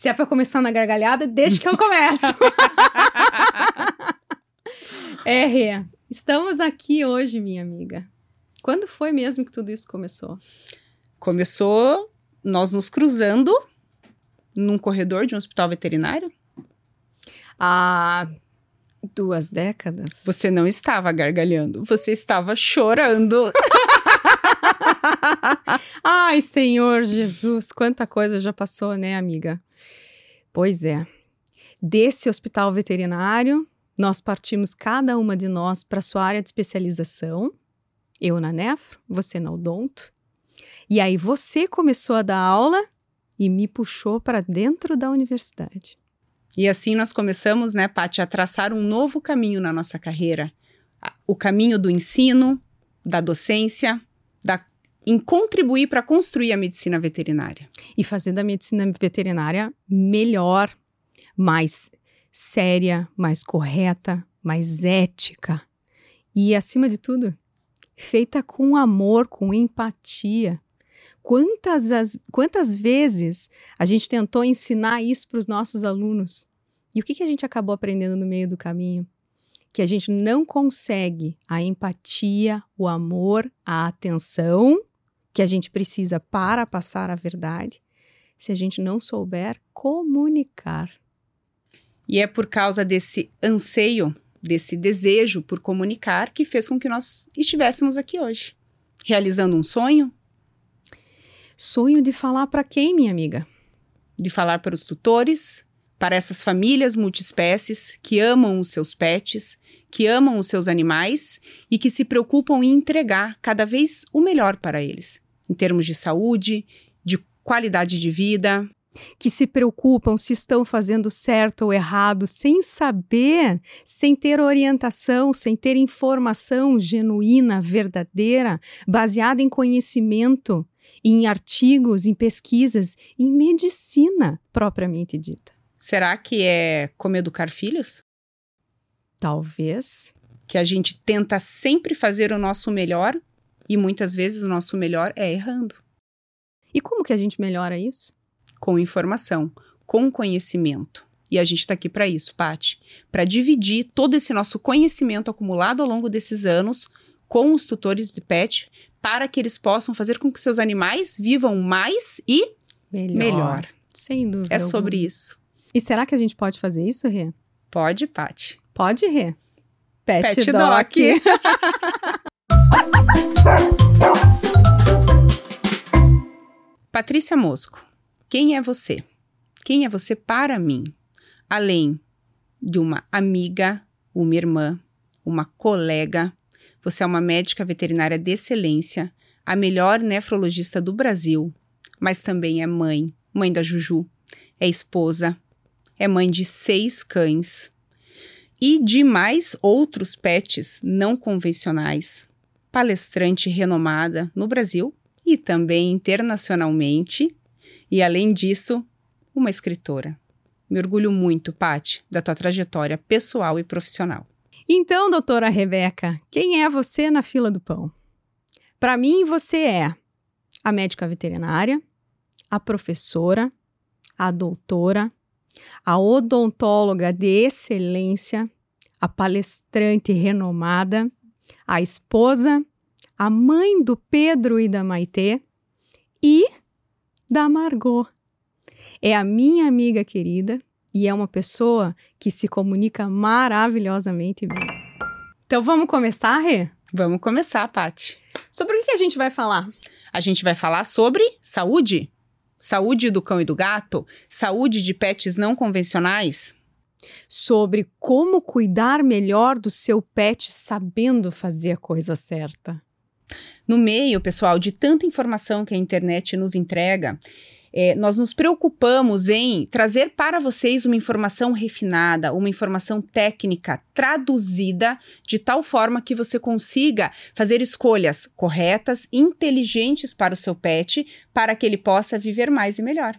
Se é pra começar na gargalhada, deixa que eu começo. é, Rê, estamos aqui hoje, minha amiga. Quando foi mesmo que tudo isso começou? Começou nós nos cruzando num corredor de um hospital veterinário. Há duas décadas. Você não estava gargalhando, você estava chorando. Ai, Senhor Jesus, quanta coisa já passou, né, amiga? Pois é. Desse hospital veterinário, nós partimos cada uma de nós para sua área de especialização. Eu na nefro, você na odonto. E aí você começou a dar aula e me puxou para dentro da universidade. E assim nós começamos, né, Paty, a traçar um novo caminho na nossa carreira. O caminho do ensino, da docência, em contribuir para construir a medicina veterinária. E fazer da medicina veterinária melhor, mais séria, mais correta, mais ética. E, acima de tudo, feita com amor, com empatia. Quantas, quantas vezes a gente tentou ensinar isso para os nossos alunos? E o que, que a gente acabou aprendendo no meio do caminho? Que a gente não consegue a empatia, o amor, a atenção que a gente precisa para passar a verdade se a gente não souber comunicar. E é por causa desse anseio, desse desejo por comunicar que fez com que nós estivéssemos aqui hoje, realizando um sonho, Sonho de falar para quem, minha amiga? De falar para os tutores, para essas famílias multiespécies que amam os seus pets, que amam os seus animais e que se preocupam em entregar cada vez o melhor para eles, em termos de saúde, de qualidade de vida. Que se preocupam se estão fazendo certo ou errado, sem saber, sem ter orientação, sem ter informação genuína, verdadeira, baseada em conhecimento, em artigos, em pesquisas, em medicina propriamente dita. Será que é como educar filhos? Talvez. Que a gente tenta sempre fazer o nosso melhor e muitas vezes o nosso melhor é errando. E como que a gente melhora isso? Com informação, com conhecimento. E a gente está aqui para isso, Pati, para dividir todo esse nosso conhecimento acumulado ao longo desses anos com os tutores de pet, para que eles possam fazer com que seus animais vivam mais e melhor. melhor. Sem dúvida. É alguma. sobre isso. E será que a gente pode fazer isso, Rê? Pode, Pati. Pode, Rê. Pet, Pet Doc. Doc. Patrícia Mosco, quem é você? Quem é você para mim? Além de uma amiga, uma irmã, uma colega, você é uma médica veterinária de excelência, a melhor nefrologista do Brasil, mas também é mãe, mãe da Juju, é esposa, é mãe de seis cães e de mais outros pets não convencionais, palestrante renomada no Brasil e também internacionalmente, e além disso, uma escritora. Me orgulho muito, Pati, da tua trajetória pessoal e profissional. Então, doutora Rebeca, quem é você na fila do pão? Para mim, você é a médica veterinária, a professora, a doutora, a odontóloga de excelência, a palestrante renomada, a esposa, a mãe do Pedro e da Maitê e da Margot. É a minha amiga querida, e é uma pessoa que se comunica maravilhosamente bem. Então vamos começar, Rê? Vamos começar, Pati. Sobre o que a gente vai falar? A gente vai falar sobre saúde. Saúde do cão e do gato, saúde de pets não convencionais. Sobre como cuidar melhor do seu pet sabendo fazer a coisa certa. No meio, pessoal, de tanta informação que a internet nos entrega, é, nós nos preocupamos em trazer para vocês uma informação refinada, uma informação técnica traduzida de tal forma que você consiga fazer escolhas corretas, inteligentes para o seu pet, para que ele possa viver mais e melhor.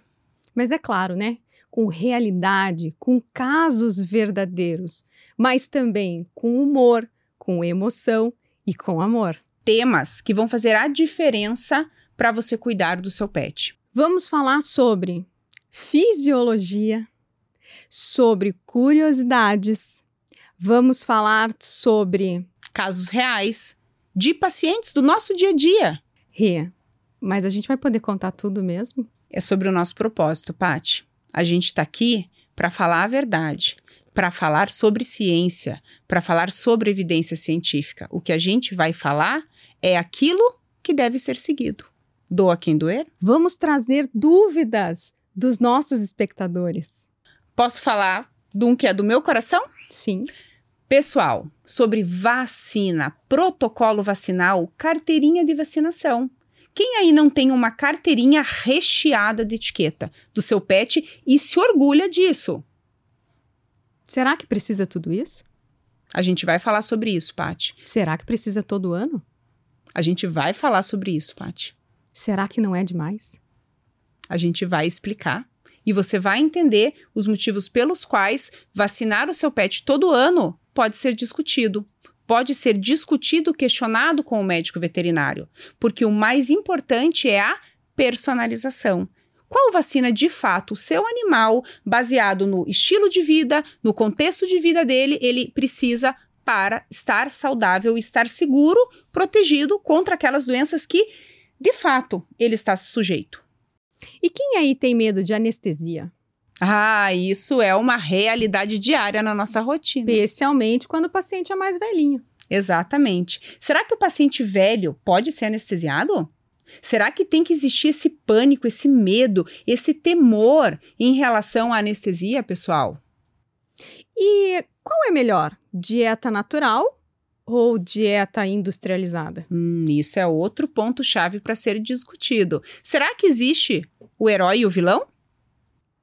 Mas é claro, né? Com realidade, com casos verdadeiros, mas também com humor, com emoção e com amor. Temas que vão fazer a diferença para você cuidar do seu pet. Vamos falar sobre fisiologia, sobre curiosidades. Vamos falar sobre casos reais de pacientes do nosso dia a dia. Rê, mas a gente vai poder contar tudo mesmo? É sobre o nosso propósito, Pati. A gente está aqui para falar a verdade, para falar sobre ciência, para falar sobre evidência científica. O que a gente vai falar é aquilo que deve ser seguido. Doa quem doer? Vamos trazer dúvidas dos nossos espectadores. Posso falar de um que é do meu coração? Sim. Pessoal, sobre vacina, protocolo vacinal, carteirinha de vacinação. Quem aí não tem uma carteirinha recheada de etiqueta do seu pet e se orgulha disso? Será que precisa tudo isso? A gente vai falar sobre isso, Pati. Será que precisa todo ano? A gente vai falar sobre isso, Pati. Será que não é demais? A gente vai explicar e você vai entender os motivos pelos quais vacinar o seu pet todo ano pode ser discutido. Pode ser discutido, questionado com o médico veterinário, porque o mais importante é a personalização. Qual vacina de fato o seu animal, baseado no estilo de vida, no contexto de vida dele, ele precisa para estar saudável, estar seguro, protegido contra aquelas doenças que, de fato, ele está sujeito. E quem aí tem medo de anestesia? Ah, isso é uma realidade diária na nossa rotina. Especialmente quando o paciente é mais velhinho. Exatamente. Será que o paciente velho pode ser anestesiado? Será que tem que existir esse pânico, esse medo, esse temor em relação à anestesia, pessoal? E qual é melhor? Dieta natural ou dieta industrializada? Hum, isso é outro ponto-chave para ser discutido. Será que existe o herói e o vilão?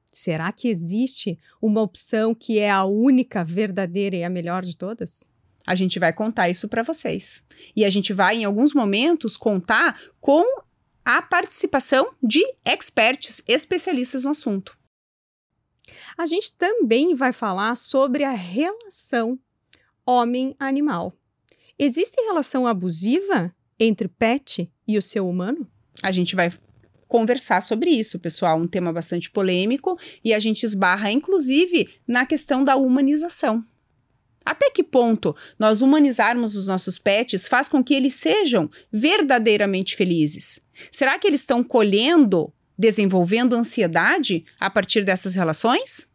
Será que existe uma opção que é a única, verdadeira e a melhor de todas? A gente vai contar isso para vocês. E a gente vai, em alguns momentos, contar com a participação de experts, especialistas no assunto. A gente também vai falar sobre a relação homem-animal. Existe relação abusiva entre pet e o seu humano? A gente vai conversar sobre isso, pessoal. Um tema bastante polêmico e a gente esbarra, inclusive, na questão da humanização. Até que ponto nós humanizarmos os nossos pets faz com que eles sejam verdadeiramente felizes? Será que eles estão colhendo, desenvolvendo ansiedade a partir dessas relações?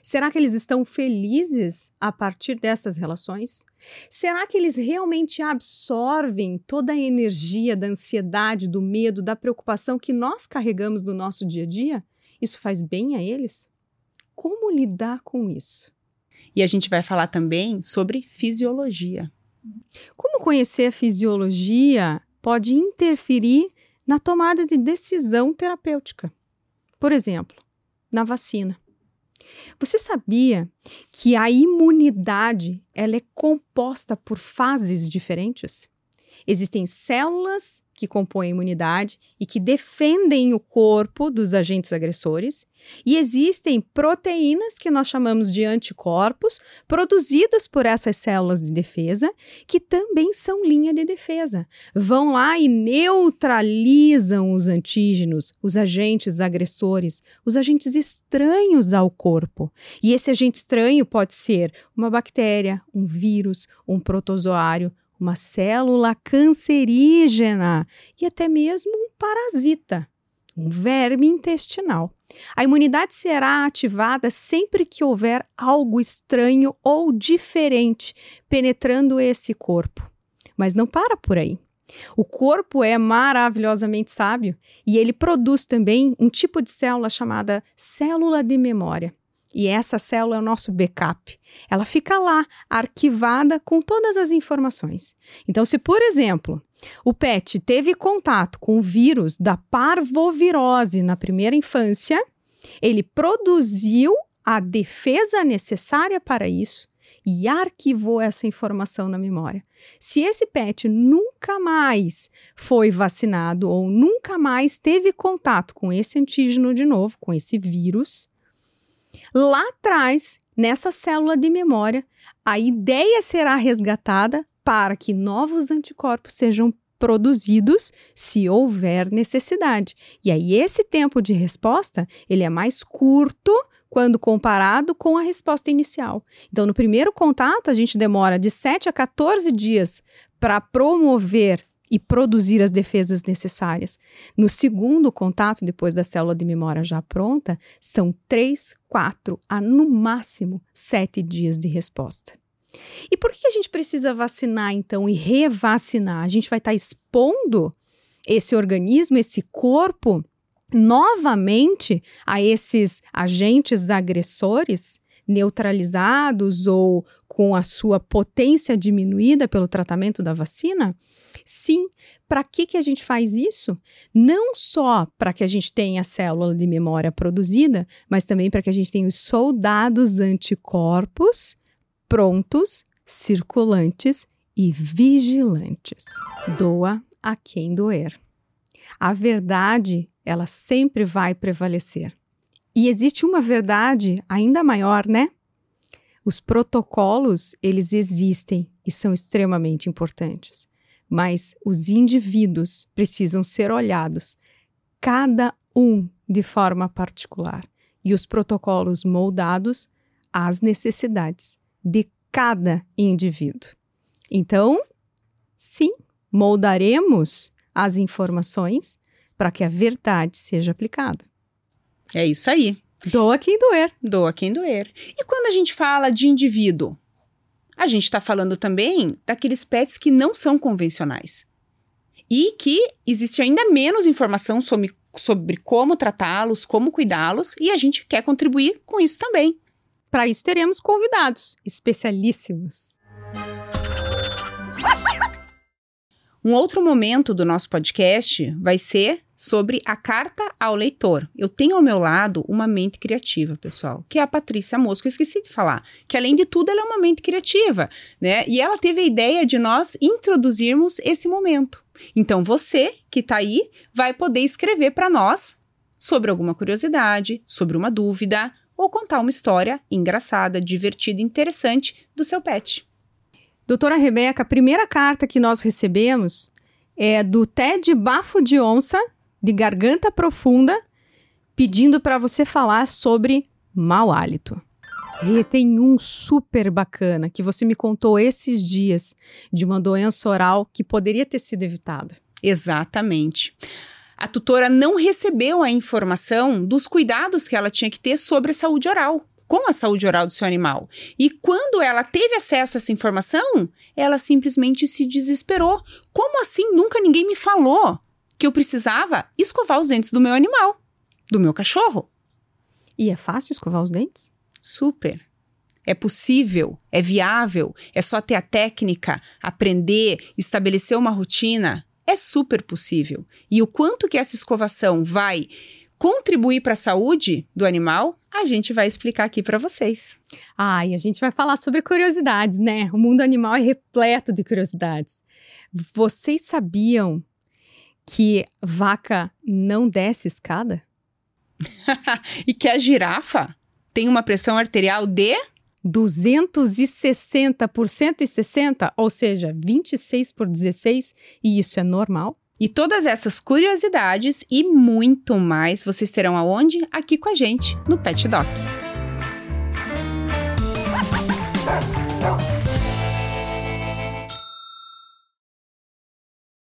Será que eles estão felizes a partir dessas relações? Será que eles realmente absorvem toda a energia da ansiedade, do medo, da preocupação que nós carregamos no nosso dia a dia? Isso faz bem a eles? Como lidar com isso? E a gente vai falar também sobre fisiologia. Como conhecer a fisiologia pode interferir na tomada de decisão terapêutica? Por exemplo, na vacina. Você sabia que a imunidade ela é composta por fases diferentes? Existem células que compõem a imunidade e que defendem o corpo dos agentes agressores, e existem proteínas que nós chamamos de anticorpos, produzidas por essas células de defesa, que também são linha de defesa. Vão lá e neutralizam os antígenos, os agentes agressores, os agentes estranhos ao corpo. E esse agente estranho pode ser uma bactéria, um vírus, um protozoário, uma célula cancerígena e até mesmo um parasita, um verme intestinal. A imunidade será ativada sempre que houver algo estranho ou diferente penetrando esse corpo. Mas não para por aí. O corpo é maravilhosamente sábio e ele produz também um tipo de célula chamada célula de memória. E essa célula é o nosso backup. Ela fica lá, arquivada com todas as informações. Então, se, por exemplo, o pet teve contato com o vírus da parvovirose na primeira infância, ele produziu a defesa necessária para isso e arquivou essa informação na memória. Se esse pet nunca mais foi vacinado ou nunca mais teve contato com esse antígeno de novo, com esse vírus, Lá atrás, nessa célula de memória, a ideia será resgatada para que novos anticorpos sejam produzidos se houver necessidade. E aí esse tempo de resposta, ele é mais curto quando comparado com a resposta inicial. Então, no primeiro contato, a gente demora de 7 a 14 dias para promover e produzir as defesas necessárias. No segundo contato, depois da célula de memória já pronta, são 3, 4 a no máximo 7 dias de resposta. E por que a gente precisa vacinar então e revacinar? A gente vai estar tá expondo esse organismo, esse corpo, novamente a esses agentes agressores neutralizados ou com a sua potência diminuída pelo tratamento da vacina? Sim. Para que, que a gente faz isso? Não só para que a gente tenha a célula de memória produzida, mas também para que a gente tenha os soldados anticorpos prontos, circulantes e vigilantes. Doa a quem doer. A verdade, ela sempre vai prevalecer. E existe uma verdade ainda maior, né? Os protocolos, eles existem e são extremamente importantes, mas os indivíduos precisam ser olhados, cada um de forma particular, e os protocolos moldados às necessidades de cada indivíduo. Então, sim, moldaremos as informações para que a verdade seja aplicada. É isso aí. Doa quem doer. Doa quem doer. E quando a gente fala de indivíduo, a gente está falando também daqueles pets que não são convencionais. E que existe ainda menos informação sobre, sobre como tratá-los, como cuidá-los, e a gente quer contribuir com isso também. Para isso, teremos convidados especialíssimos. Um outro momento do nosso podcast vai ser sobre a carta ao leitor. Eu tenho ao meu lado uma mente criativa, pessoal, que é a Patrícia Mosco. Eu esqueci de falar que, além de tudo, ela é uma mente criativa, né? E ela teve a ideia de nós introduzirmos esse momento. Então, você que está aí vai poder escrever para nós sobre alguma curiosidade, sobre uma dúvida ou contar uma história engraçada, divertida, interessante do seu pet. Doutora Rebeca, a primeira carta que nós recebemos é do Ted Bafo de Onça, de Garganta Profunda, pedindo para você falar sobre mau hálito. E tem um super bacana que você me contou esses dias de uma doença oral que poderia ter sido evitada. Exatamente. A tutora não recebeu a informação dos cuidados que ela tinha que ter sobre a saúde oral com a saúde oral do seu animal. E quando ela teve acesso a essa informação, ela simplesmente se desesperou. Como assim? Nunca ninguém me falou que eu precisava escovar os dentes do meu animal, do meu cachorro. E é fácil escovar os dentes? Super. É possível, é viável, é só ter a técnica, aprender, estabelecer uma rotina. É super possível. E o quanto que essa escovação vai contribuir para a saúde do animal, a gente vai explicar aqui para vocês. Ah, e a gente vai falar sobre curiosidades, né? O mundo animal é repleto de curiosidades. Vocês sabiam que vaca não desce escada? e que a girafa tem uma pressão arterial de 260 por 160, ou seja, 26 por 16, e isso é normal? E todas essas curiosidades e muito mais vocês terão aonde? Aqui com a gente, no Pet Doc.